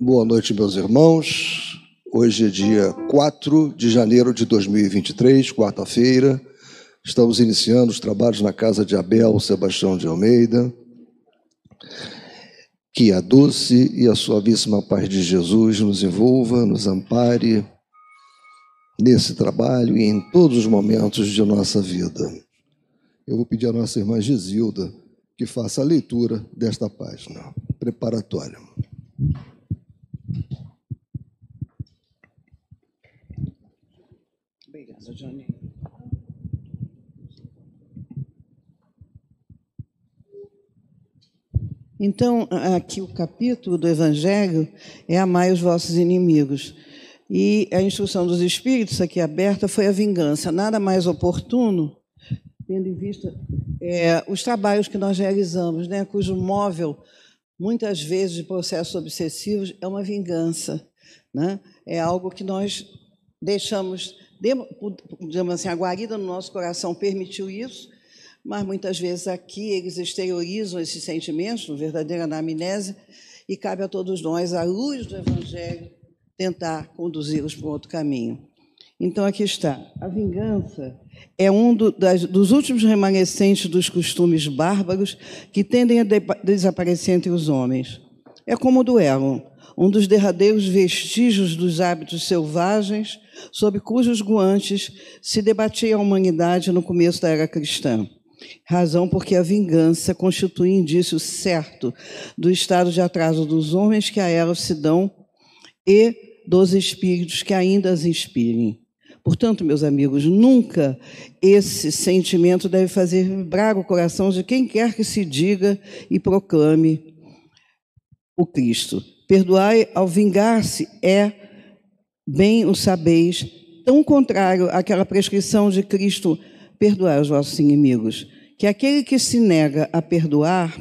Boa noite, meus irmãos. Hoje é dia 4 de janeiro de 2023, quarta-feira. Estamos iniciando os trabalhos na casa de Abel Sebastião de Almeida. Que a doce e a suavíssima paz de Jesus nos envolva, nos ampare nesse trabalho e em todos os momentos de nossa vida. Eu vou pedir à nossa irmã Gisilda que faça a leitura desta página preparatória. Johnny. Então, aqui o capítulo do Evangelho é Amai os vossos inimigos. E a instrução dos Espíritos, aqui aberta, foi a vingança. Nada mais oportuno, tendo em vista é, os trabalhos que nós realizamos, né, cujo móvel, muitas vezes, de processos obsessivos, é uma vingança. Né? É algo que nós deixamos, digamos assim, a guarida no nosso coração permitiu isso, mas muitas vezes aqui eles exteriorizam esses sentimentos, verdadeira anamnese, e cabe a todos nós, à luz do Evangelho, tentar conduzi-los para outro caminho. Então, aqui está. A vingança é um do, das, dos últimos remanescentes dos costumes bárbaros que tendem a de, desaparecer entre os homens. É como o duelo, um dos derradeiros vestígios dos hábitos selvagens sob cujos guantes se debatia a humanidade no começo da era cristã. Razão porque a vingança constitui indício certo do estado de atraso dos homens que a ela se dão e dos espíritos que ainda as inspirem. Portanto, meus amigos, nunca esse sentimento deve fazer vibrar o coração de quem quer que se diga e proclame o Cristo. Perdoai ao vingar-se é, bem o sabeis, tão contrário àquela prescrição de Cristo, perdoai os vossos inimigos, que aquele que se nega a perdoar,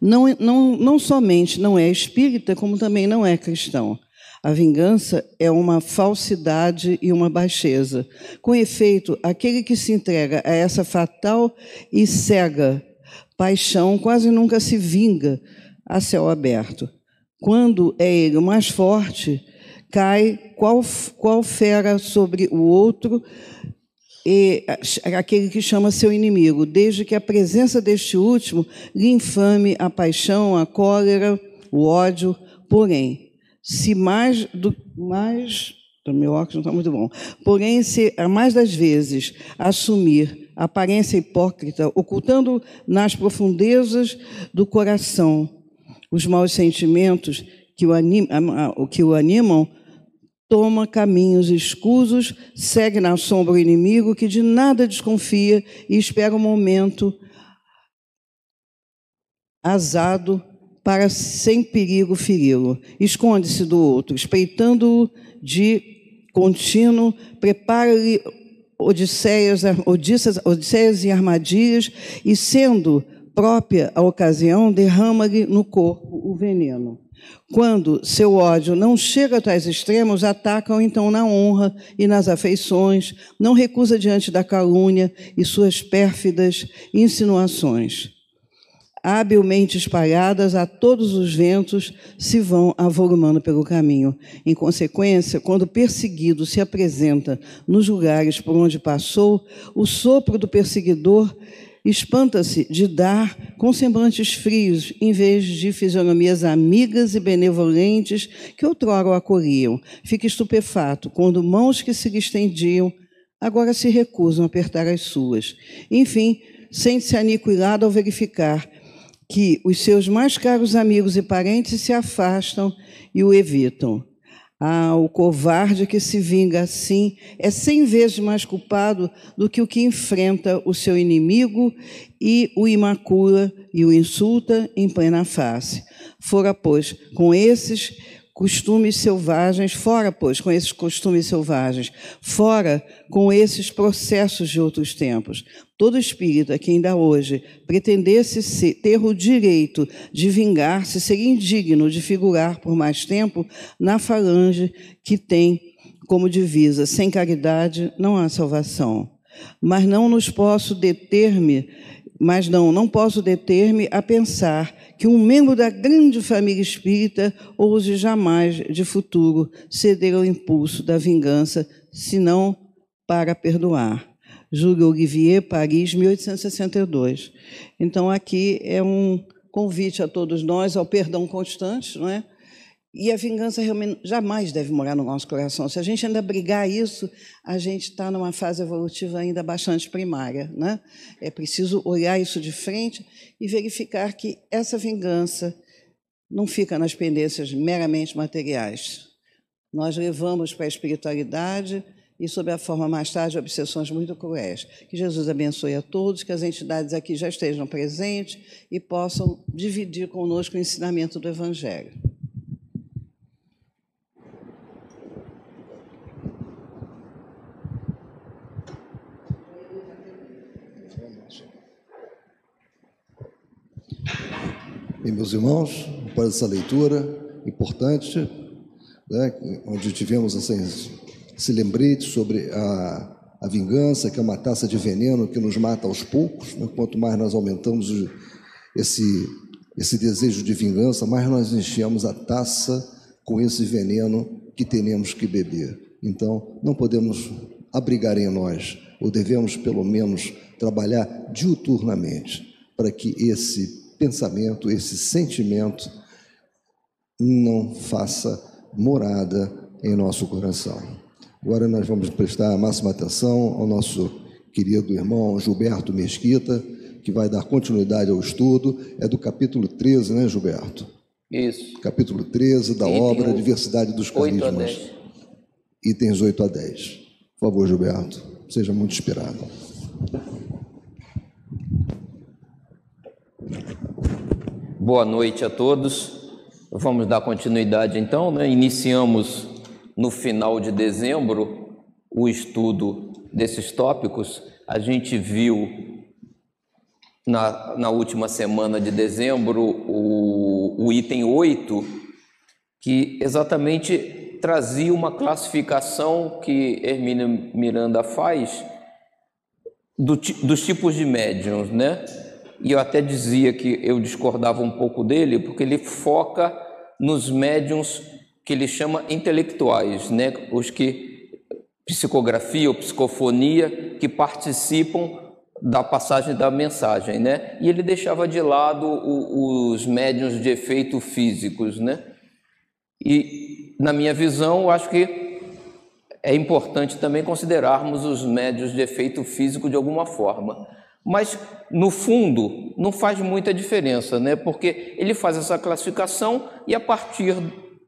não, não, não somente não é espírita, como também não é cristão. A vingança é uma falsidade e uma baixeza. Com efeito, aquele que se entrega a essa fatal e cega paixão quase nunca se vinga a céu aberto. Quando é ele mais forte, cai qual, qual fera sobre o outro e aquele que chama seu inimigo, desde que a presença deste último lhe infame a paixão, a cólera, o ódio. Porém, se mais do mais o meu óculos não está muito bom. Porém, se a mais das vezes assumir aparência hipócrita, ocultando nas profundezas do coração os maus sentimentos que o, animam, que o animam, toma caminhos escusos, segue na sombra o inimigo que de nada desconfia e espera o um momento azado para sem perigo feri-lo. Esconde-se do outro, espreitando-o de contínuo, prepara-lhe odisseias, odisseias, odisseias e armadilhas, e sendo própria a ocasião, derrama-lhe no corpo o veneno. Quando seu ódio não chega a tais extremos, atacam então na honra e nas afeições, não recusa diante da calúnia e suas pérfidas insinuações habilmente espalhadas a todos os ventos, se vão avolumando pelo caminho. Em consequência, quando o perseguido se apresenta nos lugares por onde passou, o sopro do perseguidor espanta-se de dar com semblantes frios, em vez de fisionomias amigas e benevolentes que outrora o acolhiam. Fica estupefato quando mãos que se lhe estendiam agora se recusam a apertar as suas. Enfim, sente-se aniquilado ao verificar que os seus mais caros amigos e parentes se afastam e o evitam. Ah, o covarde que se vinga assim é cem vezes mais culpado do que o que enfrenta o seu inimigo e o imacula e o insulta em plena face. Fora, pois, com esses costumes selvagens, fora, pois, com esses costumes selvagens, fora com esses processos de outros tempos. Todo espírita que ainda hoje pretendesse ser, ter o direito de vingar-se seria indigno de figurar por mais tempo na falange que tem como divisa: sem caridade não há salvação. Mas não nos posso deter-me mas não, não posso deter-me a pensar que um membro da grande família espírita ouse jamais, de futuro, ceder ao impulso da vingança, senão para perdoar. Júlio Olivier, Paris, 1862. Então, aqui é um convite a todos nós ao perdão constante, não é? E a vingança realmente jamais deve morar no nosso coração. Se a gente ainda brigar isso, a gente está numa fase evolutiva ainda bastante primária. Né? É preciso olhar isso de frente e verificar que essa vingança não fica nas pendências meramente materiais. Nós levamos para a espiritualidade e, sob a forma mais tarde, de obsessões muito cruéis. Que Jesus abençoe a todos, que as entidades aqui já estejam presentes e possam dividir conosco o ensinamento do Evangelho. Bem, meus irmãos, para essa leitura importante, né, onde tivemos assim, esse lembrete sobre a, a vingança, que é uma taça de veneno que nos mata aos poucos, né, quanto mais nós aumentamos esse, esse desejo de vingança, mais nós enchemos a taça com esse veneno que tenemos que beber. Então, não podemos abrigar em nós, ou devemos pelo menos trabalhar diuturnamente para que esse pensamento, esse sentimento não faça morada em nosso coração. Agora nós vamos prestar a máxima atenção ao nosso querido irmão Gilberto Mesquita, que vai dar continuidade ao estudo. É do capítulo 13, né, Gilberto? Isso. Capítulo 13 da Item obra Diversidade dos Carismas. Itens 8 a 10. Por favor, Gilberto, seja muito inspirado. Boa noite a todos. Vamos dar continuidade então, né? Iniciamos no final de dezembro o estudo desses tópicos. A gente viu na, na última semana de dezembro o, o item 8, que exatamente trazia uma classificação que Hermínio Miranda faz do, dos tipos de médiums, né? E eu até dizia que eu discordava um pouco dele, porque ele foca nos médiums que ele chama intelectuais, né? os que psicografia ou psicofonia que participam da passagem da mensagem, né? E ele deixava de lado o, os médiums de efeito físicos, né? E na minha visão, eu acho que é importante também considerarmos os médios de efeito físico de alguma forma. Mas, no fundo, não faz muita diferença, né? porque ele faz essa classificação e, a partir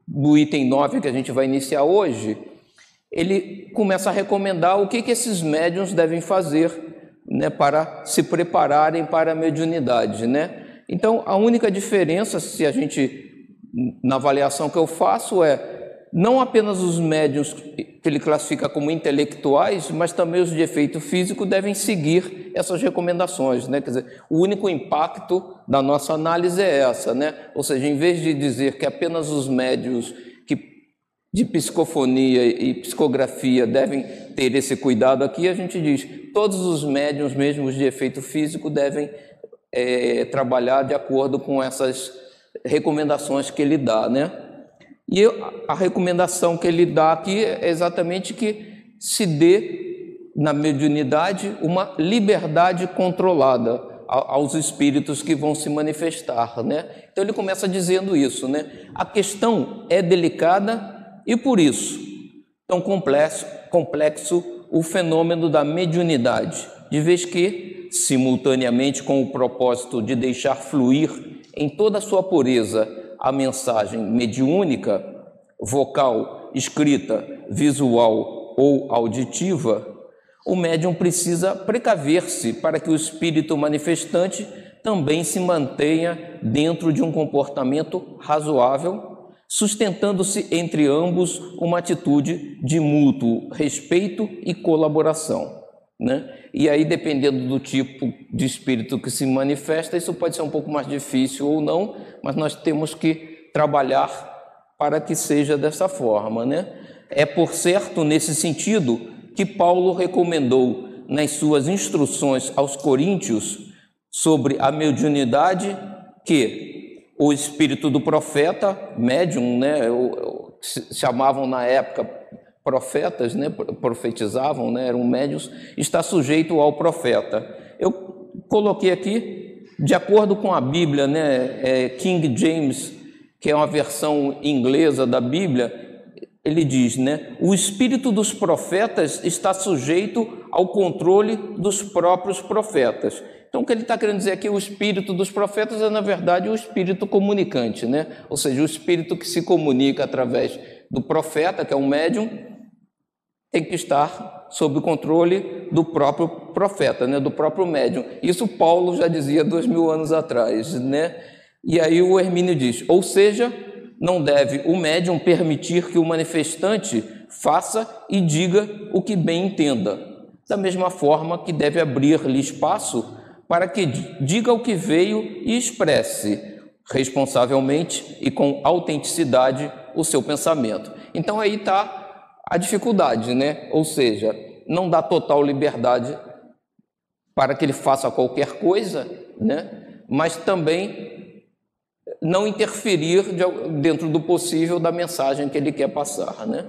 do item 9 que a gente vai iniciar hoje, ele começa a recomendar o que, que esses médiums devem fazer né, para se prepararem para a mediunidade. Né? Então, a única diferença, se a gente, na avaliação que eu faço, é não apenas os médiums que ele classifica como intelectuais, mas também os de efeito físico devem seguir essas recomendações, né? Quer dizer, o único impacto da nossa análise é essa, né? Ou seja, em vez de dizer que apenas os médios que de psicofonia e psicografia devem ter esse cuidado aqui, a gente diz todos os médiums, mesmo os de efeito físico, devem é, trabalhar de acordo com essas recomendações que ele dá, né? E a recomendação que ele dá aqui é exatamente que se dê na mediunidade uma liberdade controlada aos espíritos que vão se manifestar, né? Então ele começa dizendo isso, né? A questão é delicada e por isso tão complexo, complexo o fenômeno da mediunidade, de vez que simultaneamente com o propósito de deixar fluir em toda a sua pureza a mensagem mediúnica, vocal, escrita, visual ou auditiva, o médium precisa precaver-se para que o espírito manifestante também se mantenha dentro de um comportamento razoável, sustentando-se entre ambos uma atitude de mútuo respeito e colaboração. Né? E aí, dependendo do tipo de espírito que se manifesta, isso pode ser um pouco mais difícil ou não, mas nós temos que trabalhar para que seja dessa forma. Né? É, por certo, nesse sentido que Paulo recomendou nas suas instruções aos coríntios sobre a mediunidade que o espírito do profeta, médium, né, chamavam na época profetas, né, profetizavam, né, eram médios, está sujeito ao profeta. Eu coloquei aqui, de acordo com a Bíblia, né, é King James, que é uma versão inglesa da Bíblia, ele diz, né, o espírito dos profetas está sujeito ao controle dos próprios profetas. Então, o que ele está querendo dizer aqui, o espírito dos profetas é, na verdade, o espírito comunicante, né? Ou seja, o espírito que se comunica através do profeta, que é um médium, tem que estar sob o controle do próprio profeta, né, do próprio médium. Isso Paulo já dizia dois mil anos atrás, né? E aí o Hermínio diz, ou seja, não deve o médium permitir que o manifestante faça e diga o que bem entenda, da mesma forma que deve abrir-lhe espaço para que diga o que veio e expresse responsavelmente e com autenticidade o seu pensamento. Então aí está a dificuldade, né? Ou seja, não dá total liberdade para que ele faça qualquer coisa, né? Mas também não interferir dentro do possível da mensagem que ele quer passar, né?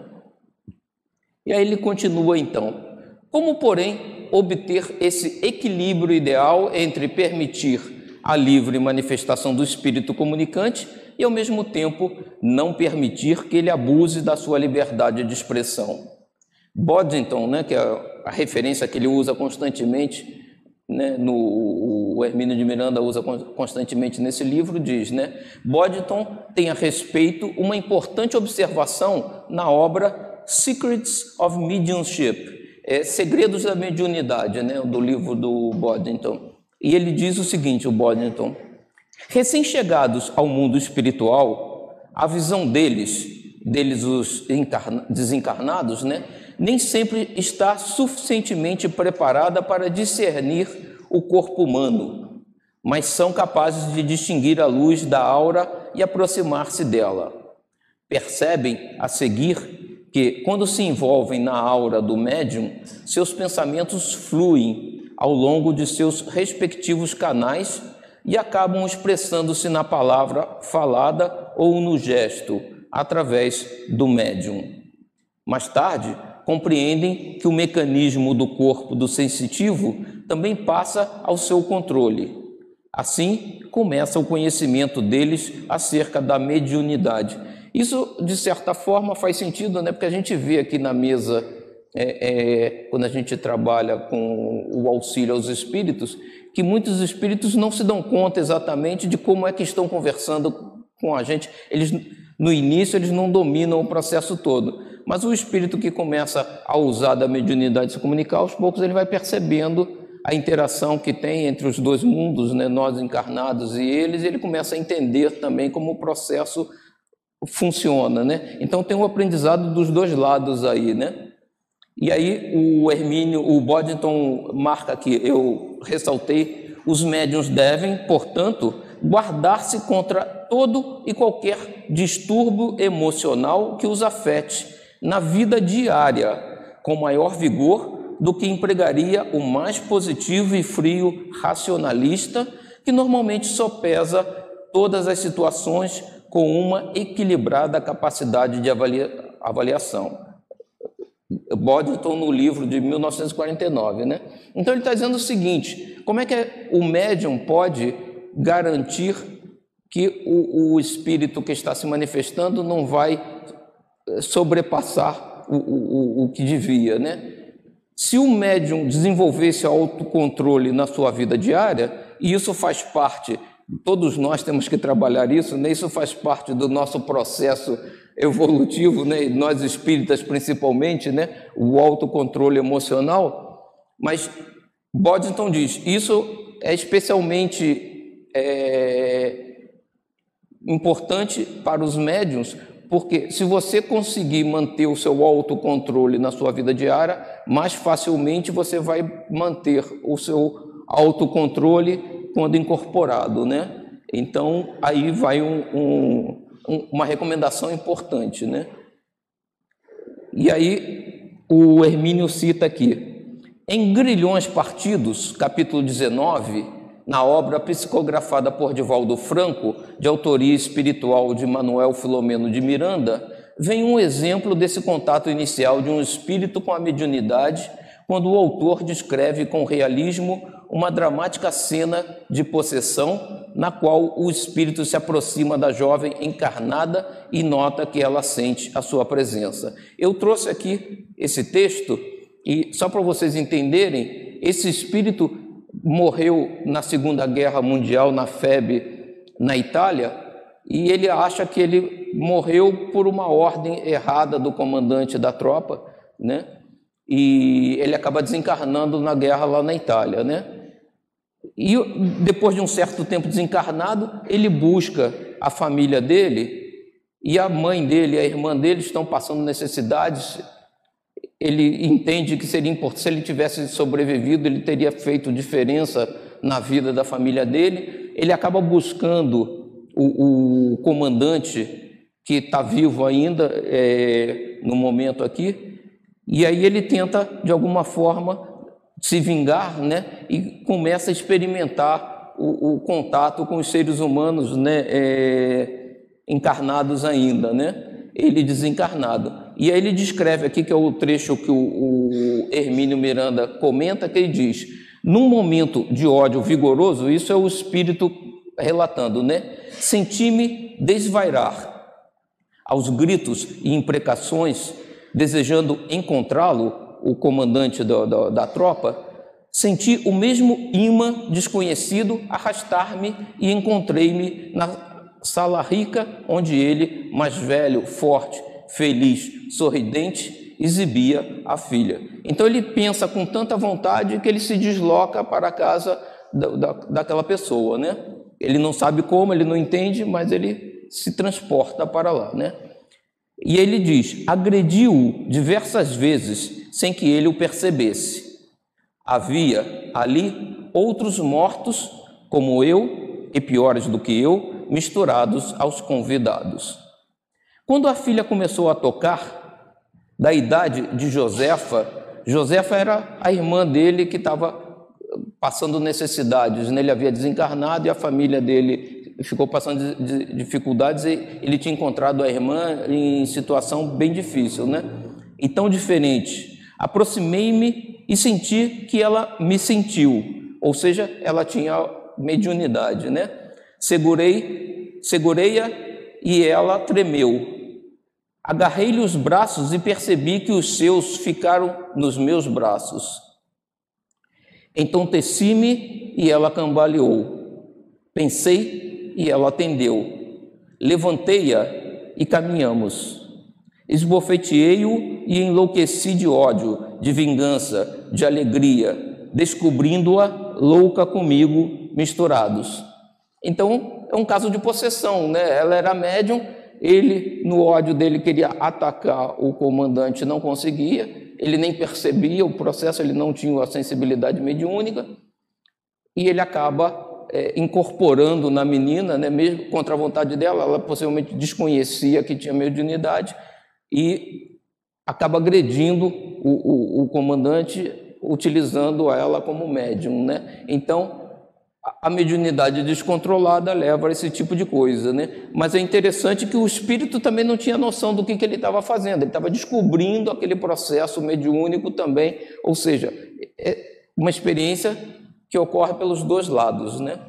E aí ele continua então: como, porém, obter esse equilíbrio ideal entre permitir a livre manifestação do espírito comunicante e, ao mesmo tempo, não permitir que ele abuse da sua liberdade de expressão. Boddington, né, que é a referência que ele usa constantemente, né, no, o Hermínio de Miranda usa constantemente nesse livro, diz, né, Boddington tem a respeito uma importante observação na obra Secrets of Mediumship, é, Segredos da Mediunidade, né, do livro do Boddington. E ele diz o seguinte, o Boddington, Recém-chegados ao mundo espiritual, a visão deles, deles os desencarnados, né, nem sempre está suficientemente preparada para discernir o corpo humano, mas são capazes de distinguir a luz da aura e aproximar-se dela. Percebem a seguir que, quando se envolvem na aura do médium, seus pensamentos fluem ao longo de seus respectivos canais e acabam expressando-se na palavra falada ou no gesto, através do médium. Mais tarde, compreendem que o mecanismo do corpo do sensitivo também passa ao seu controle. Assim, começa o conhecimento deles acerca da mediunidade. Isso, de certa forma, faz sentido, né? porque a gente vê aqui na mesa, é, é, quando a gente trabalha com o auxílio aos espíritos, que muitos espíritos não se dão conta exatamente de como é que estão conversando com a gente. Eles no início eles não dominam o processo todo, mas o espírito que começa a usar da mediunidade se comunicar, aos poucos ele vai percebendo a interação que tem entre os dois mundos, né, nós encarnados e eles, e ele começa a entender também como o processo funciona, né? Então tem um aprendizado dos dois lados aí, né? E aí o Hermínio, o Boddington marca aqui, eu ressaltei, os médiuns devem, portanto, guardar-se contra todo e qualquer distúrbio emocional que os afete na vida diária, com maior vigor do que empregaria o mais positivo e frio racionalista, que normalmente sopesa todas as situações com uma equilibrada capacidade de avalia avaliação. Boddington no livro de 1949, né? Então ele está dizendo o seguinte: como é que o médium pode garantir que o, o espírito que está se manifestando não vai eh, sobrepassar o, o, o que devia, né? Se o médium desenvolvesse autocontrole na sua vida diária, e isso faz parte, todos nós temos que trabalhar isso, né? isso faz parte do nosso processo evolutivo, né? nós espíritas principalmente, né? o autocontrole emocional, mas Boddington diz, isso é especialmente é, importante para os médiums, porque se você conseguir manter o seu autocontrole na sua vida diária, mais facilmente você vai manter o seu autocontrole quando incorporado, né? Então, aí vai um, um uma recomendação importante, né? E aí o Hermínio cita aqui, em Grilhões Partidos, capítulo 19, na obra psicografada por Divaldo Franco, de autoria espiritual de Manuel Filomeno de Miranda, vem um exemplo desse contato inicial de um espírito com a mediunidade, quando o autor descreve com realismo uma dramática cena de possessão, na qual o espírito se aproxima da jovem encarnada e nota que ela sente a sua presença. Eu trouxe aqui esse texto e só para vocês entenderem, esse espírito morreu na Segunda Guerra Mundial na FEB na Itália e ele acha que ele morreu por uma ordem errada do comandante da tropa, né? E ele acaba desencarnando na guerra lá na Itália, né? E depois de um certo tempo desencarnado, ele busca a família dele e a mãe dele, a irmã dele estão passando necessidades. Ele entende que seria importante, se ele tivesse sobrevivido, ele teria feito diferença na vida da família dele. Ele acaba buscando o, o comandante que está vivo ainda é, no momento aqui, e aí ele tenta, de alguma forma, se vingar, né? E começa a experimentar o, o contato com os seres humanos, né? É, encarnados ainda, né? Ele desencarnado. E aí ele descreve aqui, que é o trecho que o, o Hermínio Miranda comenta, que ele diz: num momento de ódio vigoroso, isso é o espírito relatando, né? Senti-me desvairar aos gritos e imprecações, desejando encontrá-lo, o comandante do, do, da tropa, senti o mesmo imã desconhecido arrastar-me e encontrei-me na sala rica, onde ele, mais velho, forte, feliz, sorridente, exibia a filha. Então ele pensa com tanta vontade que ele se desloca para a casa da, da, daquela pessoa, né? Ele não sabe como, ele não entende, mas ele se transporta para lá, né? E ele diz: agrediu-o diversas vezes sem que ele o percebesse. Havia ali outros mortos, como eu, e piores do que eu, misturados aos convidados. Quando a filha começou a tocar, da idade de Josefa, Josefa era a irmã dele que estava passando necessidades, né? ele havia desencarnado e a família dele ficou passando dificuldades e ele tinha encontrado a irmã em situação bem difícil, né? E tão diferente. Aproximei-me e senti que ela me sentiu, ou seja, ela tinha mediunidade, né? Segurei, segurei-a e ela tremeu. Agarrei-lhe os braços e percebi que os seus ficaram nos meus braços. Então teci-me e ela cambaleou. Pensei e ela atendeu. Levantei-a e caminhamos. Esbofeteei-o e enlouqueci de ódio, de vingança, de alegria, descobrindo-a louca comigo, misturados. Então, é um caso de possessão, né? Ela era médium, ele, no ódio dele, queria atacar o comandante, não conseguia, ele nem percebia o processo, ele não tinha a sensibilidade mediúnica, e ele acaba é, incorporando na menina, né, mesmo contra a vontade dela, ela possivelmente desconhecia que tinha mediunidade, e acaba agredindo o, o, o comandante utilizando ela como médium, né? Então, a mediunidade descontrolada leva a esse tipo de coisa, né? Mas é interessante que o espírito também não tinha noção do que, que ele estava fazendo, ele estava descobrindo aquele processo mediúnico também, ou seja, é uma experiência que ocorre pelos dois lados, né?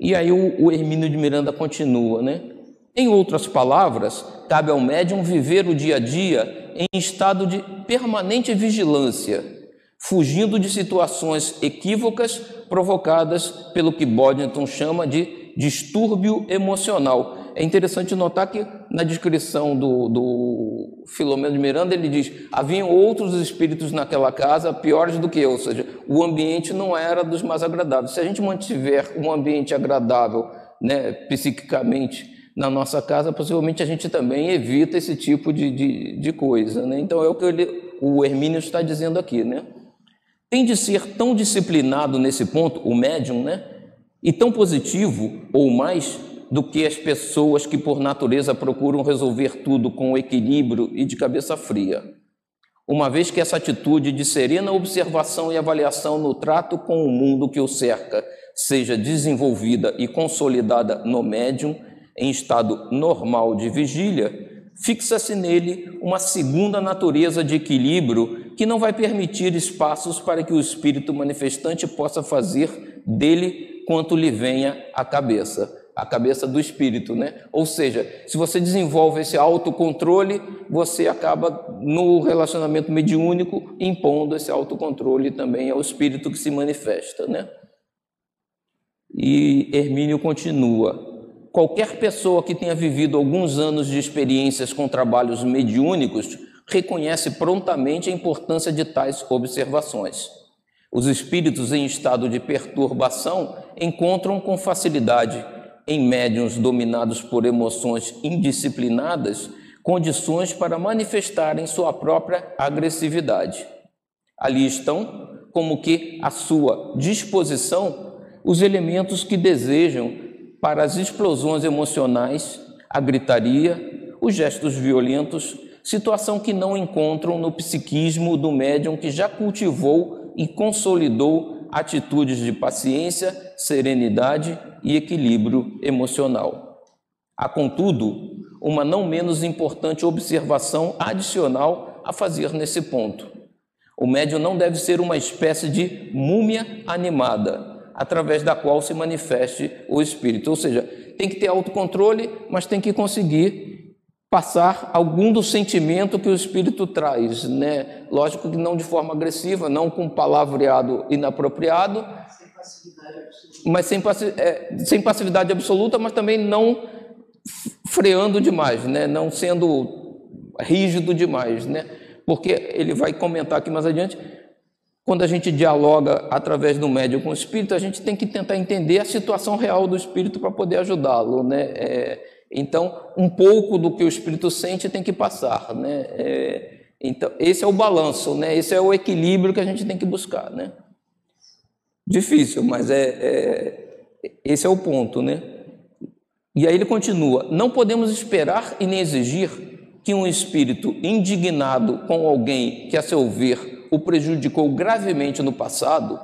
E aí o, o Hermínio de Miranda continua, né? Em outras palavras, cabe ao médium viver o dia a dia em estado de permanente vigilância, fugindo de situações equívocas provocadas pelo que Boddington chama de distúrbio emocional. É interessante notar que na descrição do, do Filomeno de Miranda ele diz: haviam outros espíritos naquela casa piores do que eu, ou seja, o ambiente não era dos mais agradáveis. Se a gente mantiver um ambiente agradável, né, psiquicamente, na nossa casa, possivelmente a gente também evita esse tipo de, de, de coisa. Né? Então é o que ele, o Hermínio está dizendo aqui. Né? Tem de ser tão disciplinado nesse ponto, o médium, né? e tão positivo ou mais do que as pessoas que por natureza procuram resolver tudo com equilíbrio e de cabeça fria. uma vez que essa atitude de serena observação e avaliação no trato com o mundo que o cerca seja desenvolvida e consolidada no médium em estado normal de vigília, fixa-se nele uma segunda natureza de equilíbrio que não vai permitir espaços para que o espírito manifestante possa fazer dele quanto lhe venha à cabeça, a cabeça do espírito, né? Ou seja, se você desenvolve esse autocontrole, você acaba no relacionamento mediúnico impondo esse autocontrole também ao espírito que se manifesta, né? E Hermínio continua: qualquer pessoa que tenha vivido alguns anos de experiências com trabalhos mediúnicos reconhece prontamente a importância de tais observações. Os espíritos em estado de perturbação encontram com facilidade, em médiums dominados por emoções indisciplinadas, condições para manifestarem sua própria agressividade. Ali estão, como que à sua disposição, os elementos que desejam para as explosões emocionais, a gritaria, os gestos violentos, situação que não encontram no psiquismo do médium que já cultivou e consolidou atitudes de paciência, serenidade e equilíbrio emocional. Há, contudo, uma não menos importante observação adicional a fazer nesse ponto. O médium não deve ser uma espécie de múmia animada, através da qual se manifeste o espírito. Ou seja, tem que ter autocontrole, mas tem que conseguir passar algum do sentimento que o espírito traz, né? Lógico que não de forma agressiva, não com palavreado inapropriado, mas sem, é, sem passividade absoluta, mas também não freando demais, né? Não sendo rígido demais, né? Porque ele vai comentar aqui mais adiante quando a gente dialoga através do médium com o espírito, a gente tem que tentar entender a situação real do espírito para poder ajudá-lo, né? É, então, um pouco do que o espírito sente tem que passar, né? É, então, esse é o balanço, né? Esse é o equilíbrio que a gente tem que buscar, né? Difícil, mas é, é esse é o ponto, né? E aí ele continua: não podemos esperar e nem exigir que um espírito indignado com alguém que, a seu ver, o prejudicou gravemente no passado,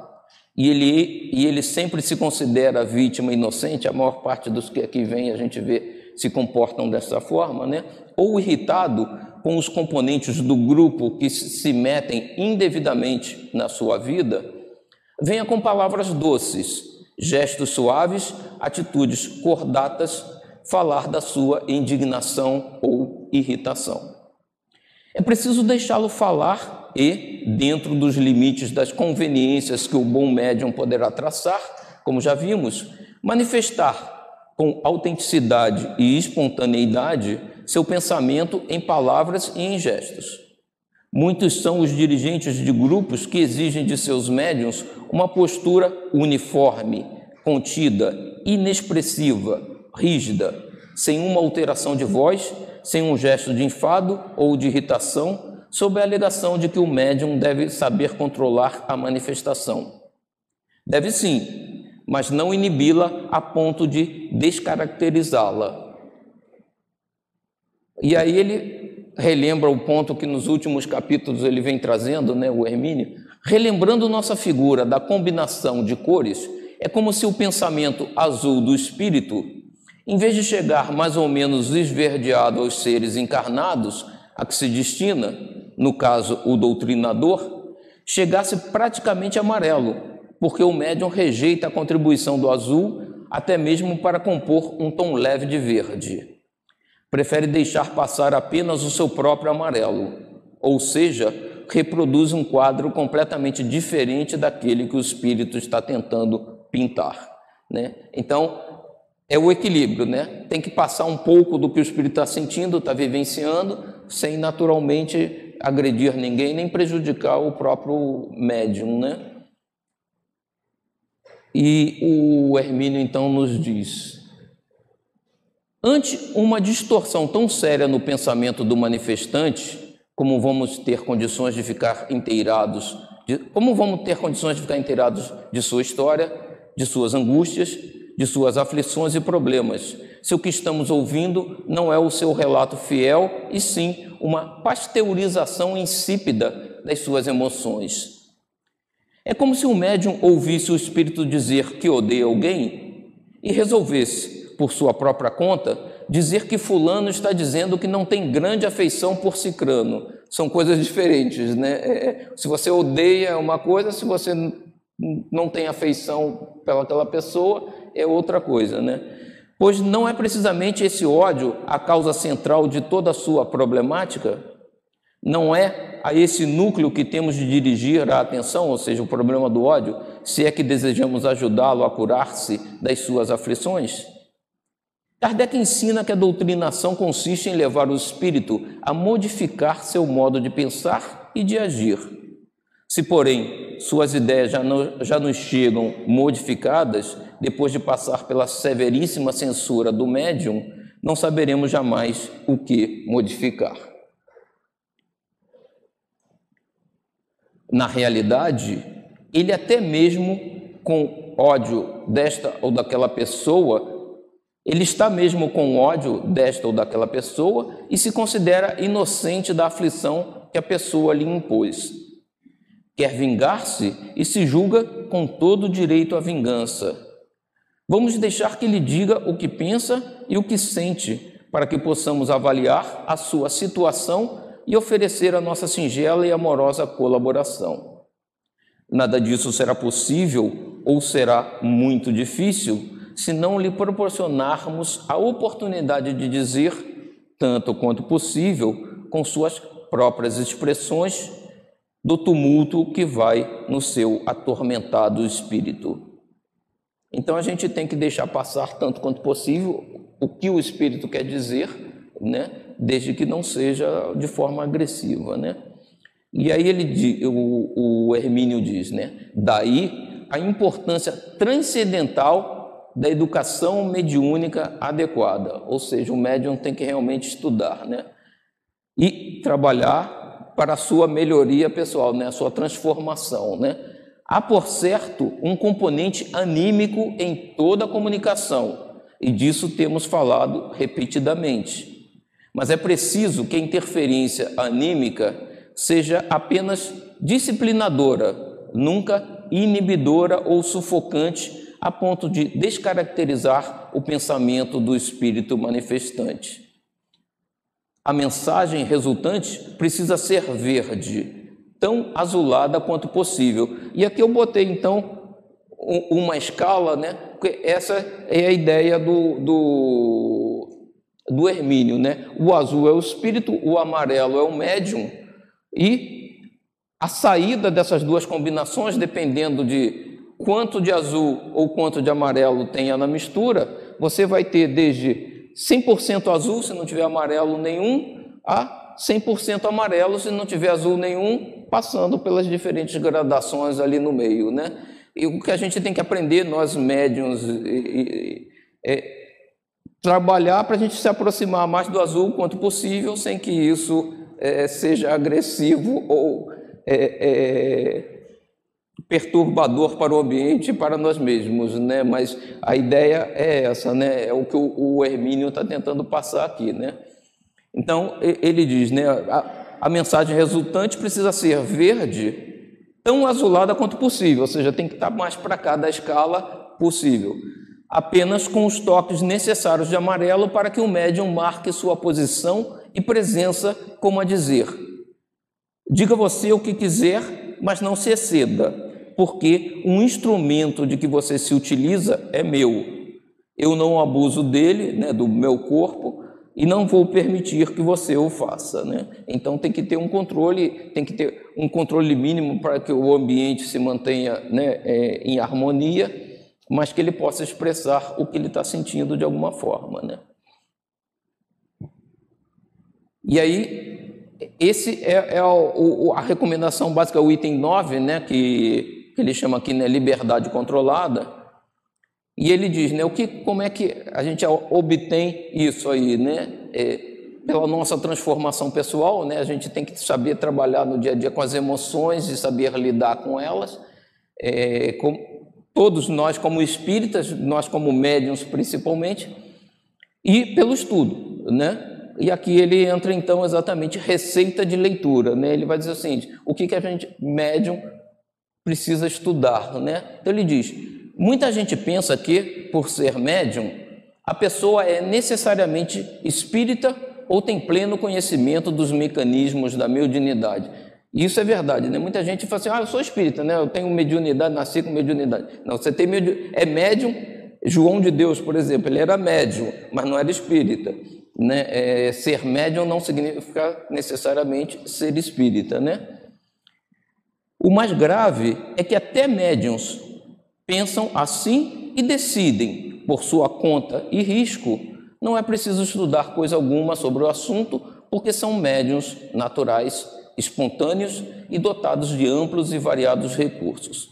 e ele, e ele sempre se considera vítima inocente, a maior parte dos que aqui vem a gente vê se comportam dessa forma, né? ou irritado com os componentes do grupo que se metem indevidamente na sua vida, venha com palavras doces, gestos suaves, atitudes cordatas, falar da sua indignação ou irritação. É preciso deixá-lo falar e, dentro dos limites das conveniências que o bom médium poderá traçar, como já vimos, manifestar com autenticidade e espontaneidade seu pensamento em palavras e em gestos. Muitos são os dirigentes de grupos que exigem de seus médiums uma postura uniforme, contida, inexpressiva, rígida, sem uma alteração de voz, sem um gesto de enfado ou de irritação, sob a alegação de que o médium deve saber controlar a manifestação. Deve sim, mas não inibi-la a ponto de descaracterizá-la. E aí ele relembra o ponto que nos últimos capítulos ele vem trazendo, né, o Hermínio, relembrando nossa figura da combinação de cores, é como se o pensamento azul do espírito, em vez de chegar mais ou menos esverdeado aos seres encarnados, a que se destina, no caso o doutrinador, chegasse praticamente amarelo, porque o médium rejeita a contribuição do azul até mesmo para compor um tom leve de verde. Prefere deixar passar apenas o seu próprio amarelo, ou seja, reproduz um quadro completamente diferente daquele que o espírito está tentando pintar. Né? Então, é o equilíbrio, né? Tem que passar um pouco do que o espírito está sentindo, está vivenciando, sem naturalmente agredir ninguém nem prejudicar o próprio médium, né? E o Hermínio então nos diz: ante uma distorção tão séria no pensamento do manifestante, como vamos ter condições de ficar inteirados, de, como vamos ter condições de ficar inteirados de sua história, de suas angústias, de suas aflições e problemas, se o que estamos ouvindo não é o seu relato fiel, e sim uma pasteurização insípida das suas emoções. É como se o médium ouvisse o espírito dizer que odeia alguém e resolvesse, por sua própria conta, dizer que fulano está dizendo que não tem grande afeição por cicrano. São coisas diferentes, né? É, é se você odeia uma coisa, se você não tem afeição pelaquela pessoa, é outra coisa, né? Pois não é precisamente esse ódio a causa central de toda a sua problemática? Não é a esse núcleo que temos de dirigir a atenção, ou seja, o problema do ódio, se é que desejamos ajudá-lo a curar-se das suas aflições? Kardec ensina que a doutrinação consiste em levar o espírito a modificar seu modo de pensar e de agir. Se, porém, suas ideias já, não, já nos chegam modificadas, depois de passar pela severíssima censura do médium, não saberemos jamais o que modificar. Na realidade, ele até mesmo com ódio desta ou daquela pessoa ele está mesmo com ódio desta ou daquela pessoa e se considera inocente da aflição que a pessoa lhe impôs. Quer vingar-se e se julga com todo direito à vingança. Vamos deixar que ele diga o que pensa e o que sente, para que possamos avaliar a sua situação e oferecer a nossa singela e amorosa colaboração. Nada disso será possível ou será muito difícil se não lhe proporcionarmos a oportunidade de dizer, tanto quanto possível, com suas próprias expressões, do tumulto que vai no seu atormentado espírito. Então a gente tem que deixar passar tanto quanto possível o que o espírito quer dizer, né? Desde que não seja de forma agressiva, né? E aí ele o, o Hermínio diz, né? Daí a importância transcendental da educação mediúnica adequada, ou seja, o médium tem que realmente estudar, né? E trabalhar para a sua melhoria pessoal, né? A sua transformação, né? Há, por certo, um componente anímico em toda a comunicação, e disso temos falado repetidamente. Mas é preciso que a interferência anímica seja apenas disciplinadora, nunca inibidora ou sufocante a ponto de descaracterizar o pensamento do espírito manifestante. A mensagem resultante precisa ser verde, tão azulada quanto possível. E aqui eu botei então uma escala, né? Porque essa é a ideia do, do, do Hermínio, né? O azul é o espírito, o amarelo é o médium, e a saída dessas duas combinações, dependendo de quanto de azul ou quanto de amarelo tenha na mistura, você vai ter desde 100% azul, se não tiver amarelo nenhum, a 100% amarelo, se não tiver azul nenhum, passando pelas diferentes gradações ali no meio, né? E o que a gente tem que aprender, nós médiums, é trabalhar para a gente se aproximar mais do azul quanto possível, sem que isso é, seja agressivo ou é, é, perturbador para o ambiente e para nós mesmos, né? Mas a ideia é essa, né? É o que o Hermínio está tentando passar aqui, né? Então ele diz, né? A, a mensagem resultante precisa ser verde, tão azulada quanto possível, ou seja, tem que estar mais para cá da escala possível, apenas com os toques necessários de amarelo para que o médium marque sua posição e presença, como a dizer: diga você o que quiser, mas não se exceda porque um instrumento de que você se utiliza é meu. Eu não abuso dele, né, do meu corpo, e não vou permitir que você o faça, né? Então tem que ter um controle, tem que ter um controle mínimo para que o ambiente se mantenha né, é, em harmonia, mas que ele possa expressar o que ele está sentindo de alguma forma, né? E aí, esse é, é a, a, recomendação básica, o item 9, né, que que ele chama aqui né, liberdade controlada. E ele diz, né, o que, como é que a gente obtém isso aí, né? É, pela nossa transformação pessoal, né? A gente tem que saber trabalhar no dia a dia com as emoções e saber lidar com elas. É, com, todos nós como espíritas, nós como médiums principalmente, e pelo estudo, né? E aqui ele entra então exatamente receita de leitura, né? Ele vai dizer o seguinte: o que que a gente médium precisa estudar, né? Então ele diz: muita gente pensa que por ser médium a pessoa é necessariamente espírita ou tem pleno conhecimento dos mecanismos da mediunidade. Isso é verdade, né? Muita gente fala assim: ah, eu sou espírita, né? Eu tenho mediunidade, nasci com mediunidade. Não, você tem mediunidade, é médium. João de Deus, por exemplo, ele era médium, mas não era espírita. Né? É, ser médium não significa necessariamente ser espírita, né? O mais grave é que até médiums pensam assim e decidem, por sua conta e risco, não é preciso estudar coisa alguma sobre o assunto, porque são médiums naturais, espontâneos e dotados de amplos e variados recursos.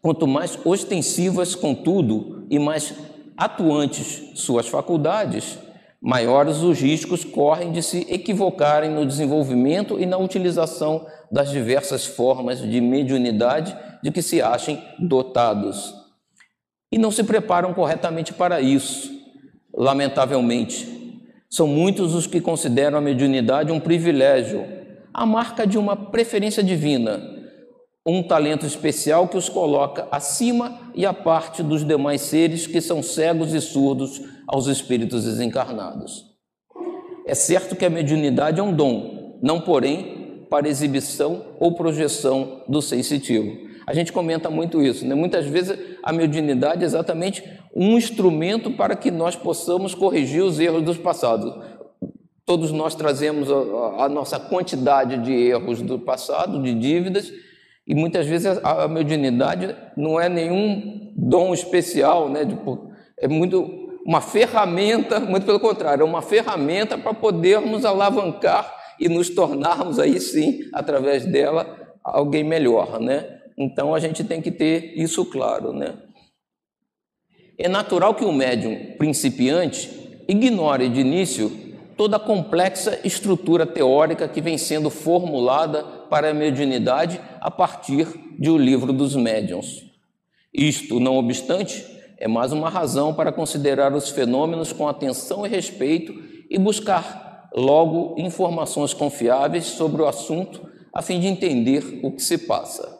Quanto mais ostensivas, contudo, e mais atuantes suas faculdades, maiores os riscos correm de se equivocarem no desenvolvimento e na utilização das diversas formas de mediunidade de que se achem dotados. E não se preparam corretamente para isso, lamentavelmente. São muitos os que consideram a mediunidade um privilégio, a marca de uma preferência divina um talento especial que os coloca acima e à parte dos demais seres que são cegos e surdos aos espíritos desencarnados. É certo que a mediunidade é um dom, não porém para exibição ou projeção do sensitivo. A gente comenta muito isso, né? Muitas vezes a mediunidade é exatamente um instrumento para que nós possamos corrigir os erros dos passados. Todos nós trazemos a, a nossa quantidade de erros do passado, de dívidas, e muitas vezes a, a mediunidade não é nenhum dom especial, né? Tipo, é muito uma ferramenta, muito pelo contrário, é uma ferramenta para podermos alavancar e nos tornarmos aí sim, através dela, alguém melhor, né? Então a gente tem que ter isso claro, né? É natural que o médium principiante ignore de início toda a complexa estrutura teórica que vem sendo formulada para a mediunidade a partir de O Livro dos Médiuns. Isto, não obstante, é mais uma razão para considerar os fenômenos com atenção e respeito e buscar logo informações confiáveis sobre o assunto a fim de entender o que se passa.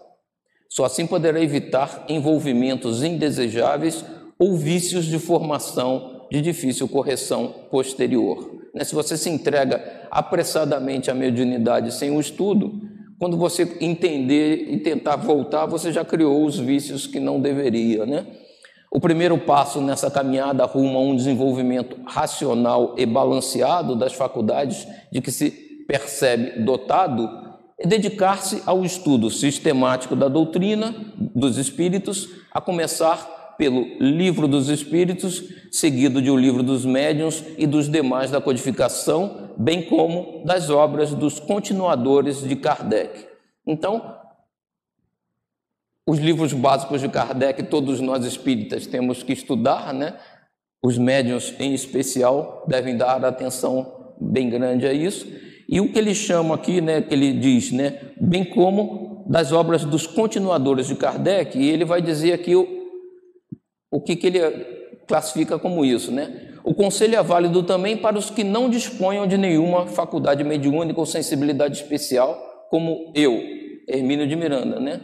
Só assim poderá evitar envolvimentos indesejáveis ou vícios de formação de difícil correção posterior. Né? Se você se entrega apressadamente à mediunidade sem o estudo, quando você entender e tentar voltar, você já criou os vícios que não deveria. Né? O primeiro passo nessa caminhada rumo a um desenvolvimento racional e balanceado das faculdades de que se percebe dotado dedicar-se ao estudo sistemático da doutrina dos espíritos, a começar pelo Livro dos Espíritos, seguido de O Livro dos Médiuns e dos demais da codificação, bem como das obras dos continuadores de Kardec. Então, os livros básicos de Kardec, todos nós espíritas temos que estudar, né? Os médiuns, em especial, devem dar atenção bem grande a isso. E o que ele chama aqui, né, que ele diz, né, bem como das obras dos continuadores de Kardec, e ele vai dizer aqui o que, que ele classifica como isso, né? O conselho é válido também para os que não disponham de nenhuma faculdade mediúnica ou sensibilidade especial, como eu, Hermínio de Miranda, né?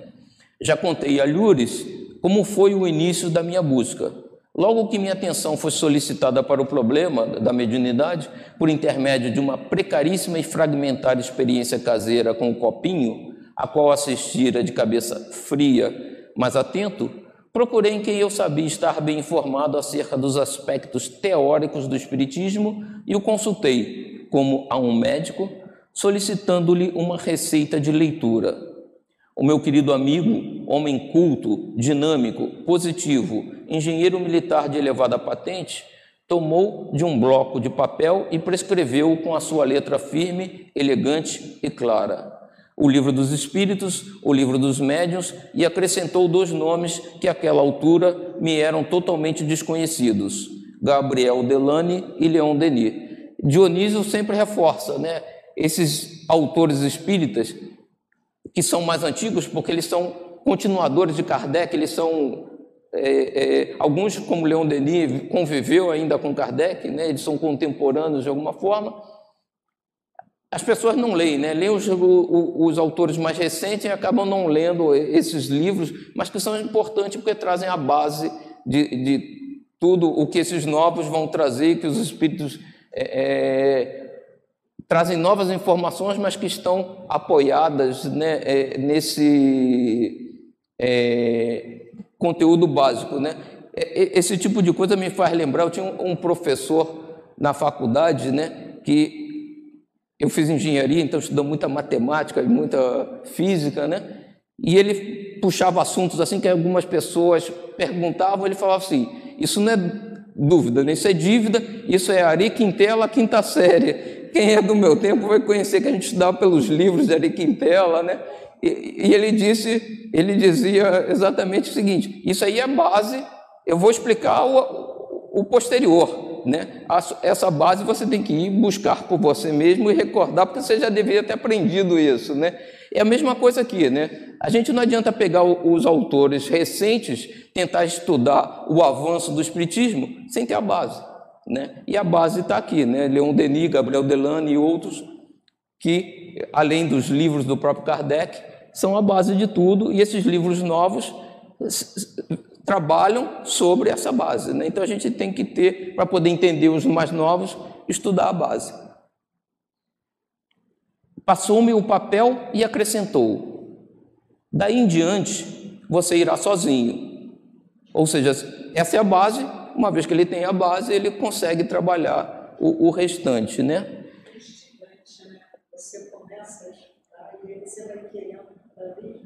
Já contei a Lures como foi o início da minha busca. Logo que minha atenção foi solicitada para o problema da mediunidade, por intermédio de uma precaríssima e fragmentar experiência caseira com o copinho, a qual assistira de cabeça fria, mas atento, Procurei em quem eu sabia estar bem informado acerca dos aspectos teóricos do Espiritismo e o consultei, como a um médico, solicitando-lhe uma receita de leitura. O meu querido amigo, homem culto, dinâmico, positivo, engenheiro militar de elevada patente, tomou de um bloco de papel e prescreveu com a sua letra firme, elegante e clara o livro dos Espíritos, o livro dos Médiuns, e acrescentou dois nomes que àquela altura me eram totalmente desconhecidos: Gabriel Delane e Leon Denis. Dionísio sempre reforça, né? Esses autores espíritas que são mais antigos, porque eles são continuadores de Kardec, eles são é, é, alguns, como Leon Denis, conviveu ainda com Kardec, né? eles são contemporâneos de alguma forma. As pessoas não leem, né? leem os, os, autores mais recentes e acabam não lendo esses livros, mas que são importantes porque trazem a base de, de tudo o que esses novos vão trazer, que os espíritos é, é, trazem novas informações, mas que estão apoiadas né, é, nesse é, conteúdo básico. Né? Esse tipo de coisa me faz lembrar, eu tinha um professor na faculdade né, que eu fiz engenharia, então estudou muita matemática e muita física, né? E ele puxava assuntos assim que algumas pessoas perguntavam, ele falava assim: isso não é dúvida, né? isso é dívida, isso é Ari Quintela, quinta série. Quem é do meu tempo vai conhecer que a gente estudava pelos livros de Ari Quintela, né? E, e ele disse, ele dizia exatamente o seguinte: isso aí é base. Eu vou explicar o, o posterior, né? Essa base você tem que ir buscar por você mesmo e recordar, porque você já deveria ter aprendido isso, né? É a mesma coisa aqui, né? A gente não adianta pegar os autores recentes, tentar estudar o avanço do Espiritismo sem ter a base, né? E a base está aqui, né? Leon Denis, Gabriel Delane e outros que, além dos livros do próprio Kardec, são a base de tudo, e esses livros novos trabalham sobre essa base. Né? Então a gente tem que ter, para poder entender os mais novos, estudar a base passou-me o papel e acrescentou: Daí em diante, você irá sozinho. Ou seja, essa é a base, uma vez que ele tem a base, ele consegue trabalhar o, o restante, né?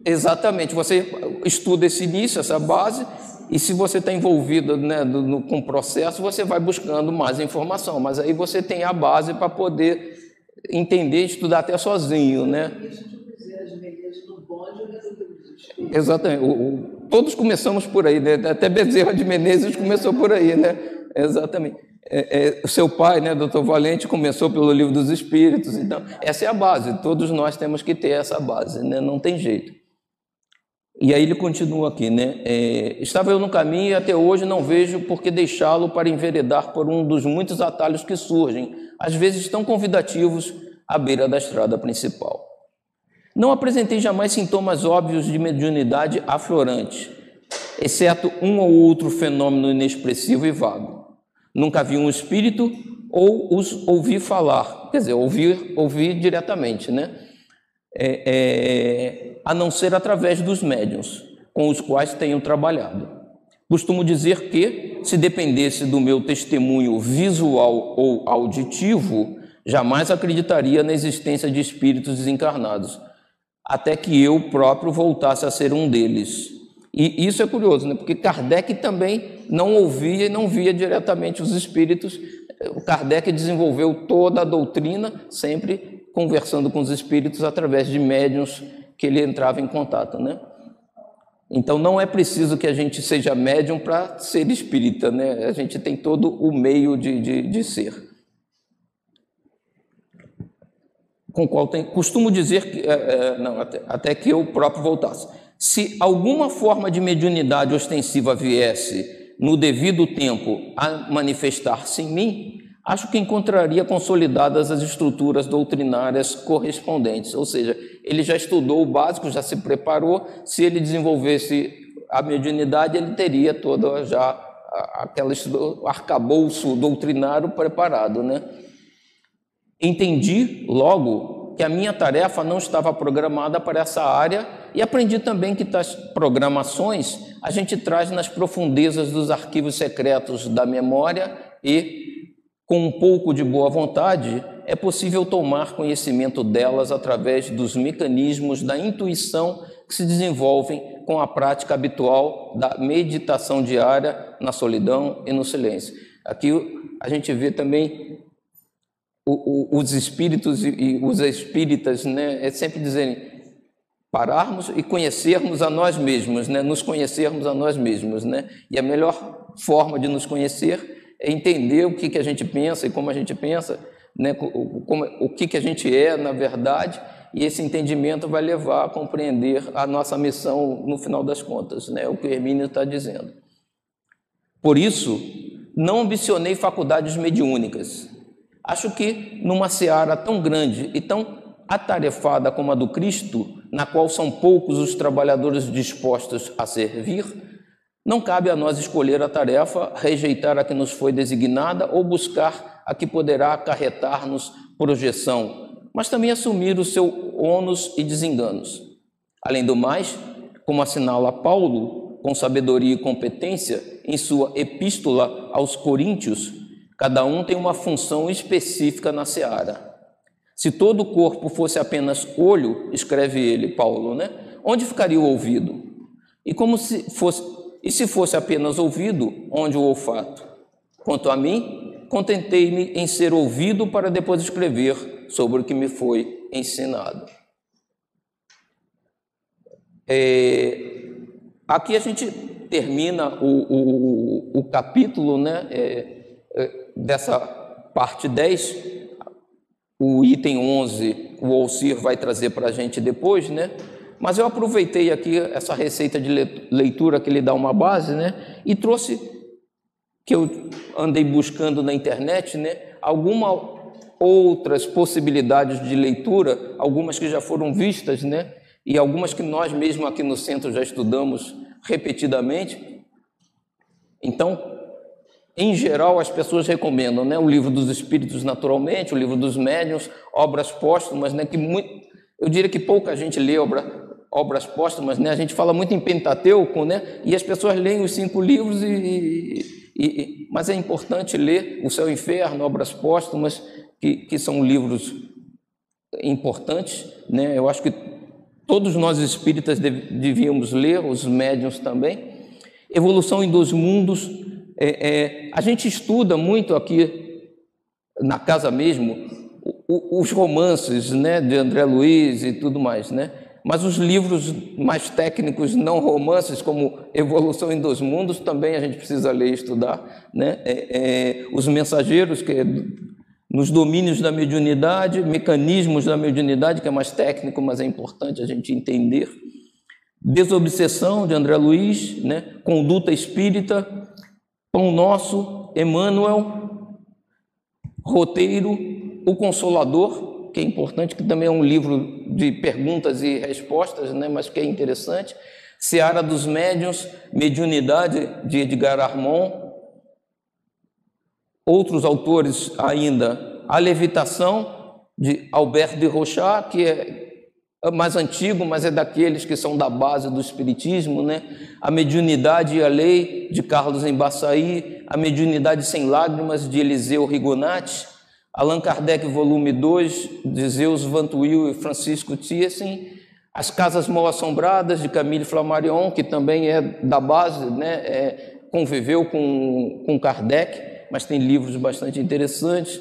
Exatamente, você estuda esse início, essa base, e se você está envolvido né, no, com o processo, você vai buscando mais informação, mas aí você tem a base para poder entender e estudar até sozinho, né? Exatamente. O, o, todos começamos por aí, né? Até Bezerra de Menezes começou por aí, né? Exatamente. É, é, seu pai, né, doutor Valente, começou pelo livro dos Espíritos. Então, essa é a base. Todos nós temos que ter essa base, né? Não tem jeito. E aí ele continua aqui, né? É, Estava eu no caminho e até hoje não vejo por que deixá-lo para enveredar por um dos muitos atalhos que surgem, às vezes tão convidativos, à beira da estrada principal. Não apresentei jamais sintomas óbvios de mediunidade aflorante, exceto um ou outro fenômeno inexpressivo e vago. Nunca vi um espírito ou os ouvi falar, quer dizer, ouvir, ouvir diretamente, né? É, é, a não ser através dos médiuns com os quais tenho trabalhado. Costumo dizer que, se dependesse do meu testemunho visual ou auditivo, jamais acreditaria na existência de espíritos desencarnados, até que eu próprio voltasse a ser um deles. E isso é curioso, né? porque Kardec também não ouvia e não via diretamente os espíritos. Kardec desenvolveu toda a doutrina sempre conversando com os espíritos através de médiums que ele entrava em contato, né? Então não é preciso que a gente seja médium para ser espírita, né? A gente tem todo o meio de, de, de ser. Com qual tem, costumo dizer que, é, é, não, até, até que eu próprio voltasse. Se alguma forma de mediunidade ostensiva viesse no devido tempo a manifestar-se em mim, acho que encontraria consolidadas as estruturas doutrinárias correspondentes, ou seja, ele já estudou o básico, já se preparou, se ele desenvolvesse a mediunidade, ele teria toda já aquele arcabouço doutrinário preparado, né? Entendi logo que a minha tarefa não estava programada para essa área e aprendi também que tais programações a gente traz nas profundezas dos arquivos secretos da memória e com um pouco de boa vontade, é possível tomar conhecimento delas através dos mecanismos da intuição que se desenvolvem com a prática habitual da meditação diária na solidão e no silêncio. Aqui a gente vê também os espíritos e os espíritas, né, é sempre dizerem pararmos e conhecermos a nós mesmos, né, nos conhecermos a nós mesmos, né, e a melhor forma de nos conhecer entender o que, que a gente pensa e como a gente pensa, né, como, o que, que a gente é na verdade, e esse entendimento vai levar a compreender a nossa missão no final das contas, né, o que o Hermínio está dizendo. Por isso, não ambicionei faculdades mediúnicas. Acho que numa seara tão grande e tão atarefada como a do Cristo, na qual são poucos os trabalhadores dispostos a servir, não cabe a nós escolher a tarefa, rejeitar a que nos foi designada ou buscar a que poderá acarretar-nos projeção, mas também assumir o seu ônus e desenganos. Além do mais, como assinala Paulo, com sabedoria e competência, em sua epístola aos Coríntios, cada um tem uma função específica na seara. Se todo o corpo fosse apenas olho, escreve ele, Paulo, né? Onde ficaria o ouvido? E como se fosse e se fosse apenas ouvido, onde o olfato? Quanto a mim, contentei-me em ser ouvido para depois escrever sobre o que me foi ensinado. É, aqui a gente termina o, o, o capítulo né, é, é, dessa parte 10 o item 11, o Alcir vai trazer para a gente depois, né? Mas eu aproveitei aqui essa receita de leitura que ele dá uma base, né? E trouxe, que eu andei buscando na internet, né? Algumas outras possibilidades de leitura, algumas que já foram vistas, né? E algumas que nós mesmo aqui no centro já estudamos repetidamente. Então, em geral, as pessoas recomendam né, o livro dos Espíritos, naturalmente, o livro dos Médiuns, obras póstumas, né, que muito, eu diria que pouca gente lê obra, obras póstumas, né, a gente fala muito em Pentateuco, né, e as pessoas leem os cinco livros, e, e, mas é importante ler O Céu e o Inferno, obras póstumas, que, que são livros importantes. Né, eu acho que todos nós espíritas devíamos ler, os médiuns também. Evolução em Dois Mundos, é, é, a gente estuda muito aqui na casa mesmo os romances né, de André Luiz e tudo mais, né? Mas os livros mais técnicos, não romances, como Evolução em Dois Mundos, também a gente precisa ler e estudar. Né? É, é, os Mensageiros, que é nos domínios da mediunidade, mecanismos da mediunidade, que é mais técnico, mas é importante a gente entender. Desobsessão, de André Luiz, né? Conduta Espírita, Pão Nosso, Emmanuel, Roteiro, O Consolador, que é importante, que também é um livro de perguntas e respostas, né, mas que é interessante. Seara dos Médiuns, Mediunidade, de Edgar Armand. Outros autores ainda, A Levitação, de Albert de Rochat, que é mais antigo, mas é daqueles que são da base do Espiritismo, né? A Mediunidade e a Lei, de Carlos Embaçaí, A Mediunidade Sem Lágrimas, de Eliseu Rigonati, Allan Kardec, volume 2, de Zeus Vantuil e Francisco Thiessen, As Casas Mal Assombradas, de Camille Flammarion, que também é da base, né? É, conviveu com, com Kardec, mas tem livros bastante interessantes.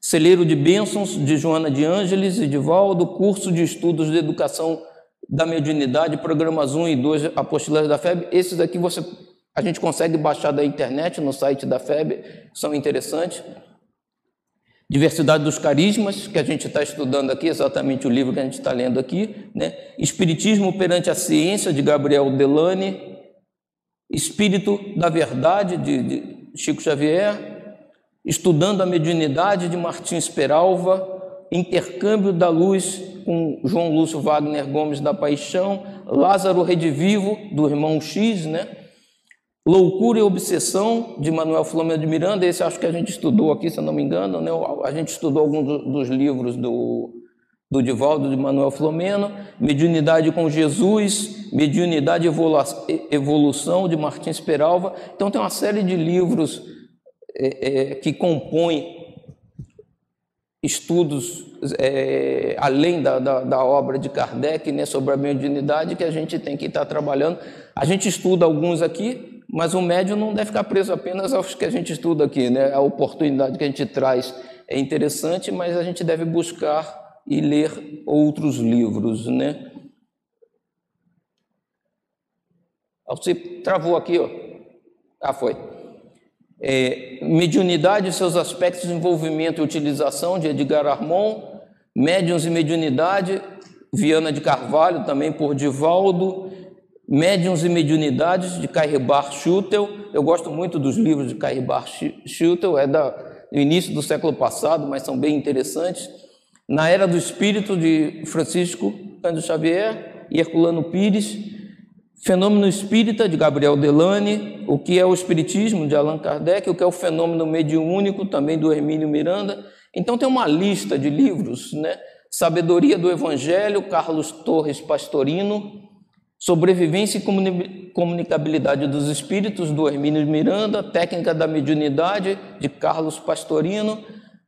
Celeiro de Bênçãos, de Joana de Ângeles e de Valdo, curso de estudos de educação da mediunidade, programas 1 e 2 apostilas da FEB. Esses aqui você, a gente consegue baixar da internet, no site da FEB, são interessantes. Diversidade dos Carismas, que a gente está estudando aqui, exatamente o livro que a gente está lendo aqui. Né? Espiritismo perante a Ciência, de Gabriel Delane. Espírito da Verdade, de, de Chico Xavier estudando a mediunidade de Martins Peralva, intercâmbio da luz com João Lúcio Wagner Gomes da Paixão, Lázaro Redivivo, do irmão X, né? Loucura e Obsessão, de Manuel Flamengo de Miranda, esse acho que a gente estudou aqui, se eu não me engano, né? a gente estudou alguns dos livros do, do Divaldo de Manuel Flomeno, Mediunidade com Jesus, Mediunidade e Evolução, de Martins Peralva. Então tem uma série de livros é, é, que compõe estudos é, além da, da, da, obra de Kardec né, sobre a mediunidade que a gente tem que estar trabalhando. A gente estuda alguns aqui, mas o médium não deve ficar preso apenas aos que a gente estuda aqui. Né? A oportunidade que a gente traz é interessante, mas a gente deve buscar e ler outros livros. Né? Você travou aqui, ó. Ah, foi. É, mediunidade seus aspectos envolvimento e utilização, de Edgar Armon, Médiuns e Mediunidade, Viana de Carvalho, também por Divaldo, Médiuns e Mediunidades, de Bar Schutel. Eu gosto muito dos livros de Bar Schutel, é do início do século passado, mas são bem interessantes. Na Era do Espírito, de Francisco Cândido Xavier e Herculano Pires. Fenômeno Espírita, de Gabriel Delane. O que é o Espiritismo, de Allan Kardec. O que é o Fenômeno Mediúnico, também do Hermínio Miranda. Então tem uma lista de livros, né? Sabedoria do Evangelho, Carlos Torres Pastorino, Sobrevivência e Comunicabilidade dos Espíritos, do Hermínio Miranda, Técnica da Mediunidade, de Carlos Pastorino,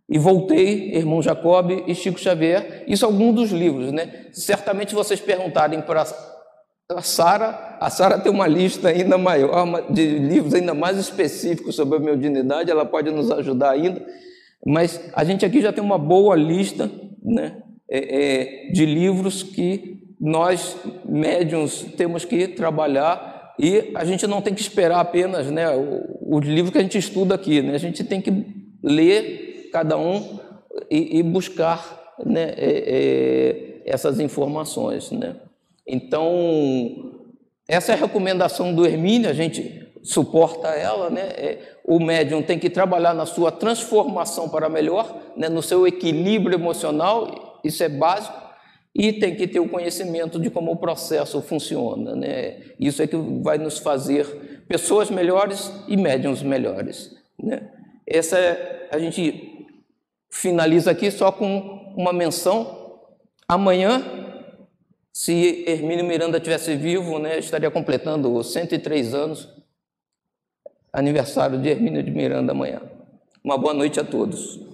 e Voltei, Irmão Jacob e Chico Xavier. Isso é algum dos livros, né? Certamente vocês perguntarem para a Sara, a Sara tem uma lista ainda maior, de livros ainda mais específicos sobre a mediunidade, ela pode nos ajudar ainda, mas a gente aqui já tem uma boa lista, né? É, é, de livros que nós, médiums, temos que trabalhar e a gente não tem que esperar apenas né, o, o livro que a gente estuda aqui, né? a gente tem que ler cada um e, e buscar né, é, é, essas informações. Né? Então, essa é a recomendação do Hermínio, a gente suporta ela, né? É, o médium tem que trabalhar na sua transformação para melhor, né? no seu equilíbrio emocional, isso é básico, e tem que ter o conhecimento de como o processo funciona. Né? Isso é que vai nos fazer pessoas melhores e médiums melhores. Né? Essa é, a gente finaliza aqui só com uma menção. Amanhã, se Hermínio Miranda tivesse vivo, né, estaria completando 103 anos, aniversário de Hermínio de Miranda amanhã. Uma boa noite a todos.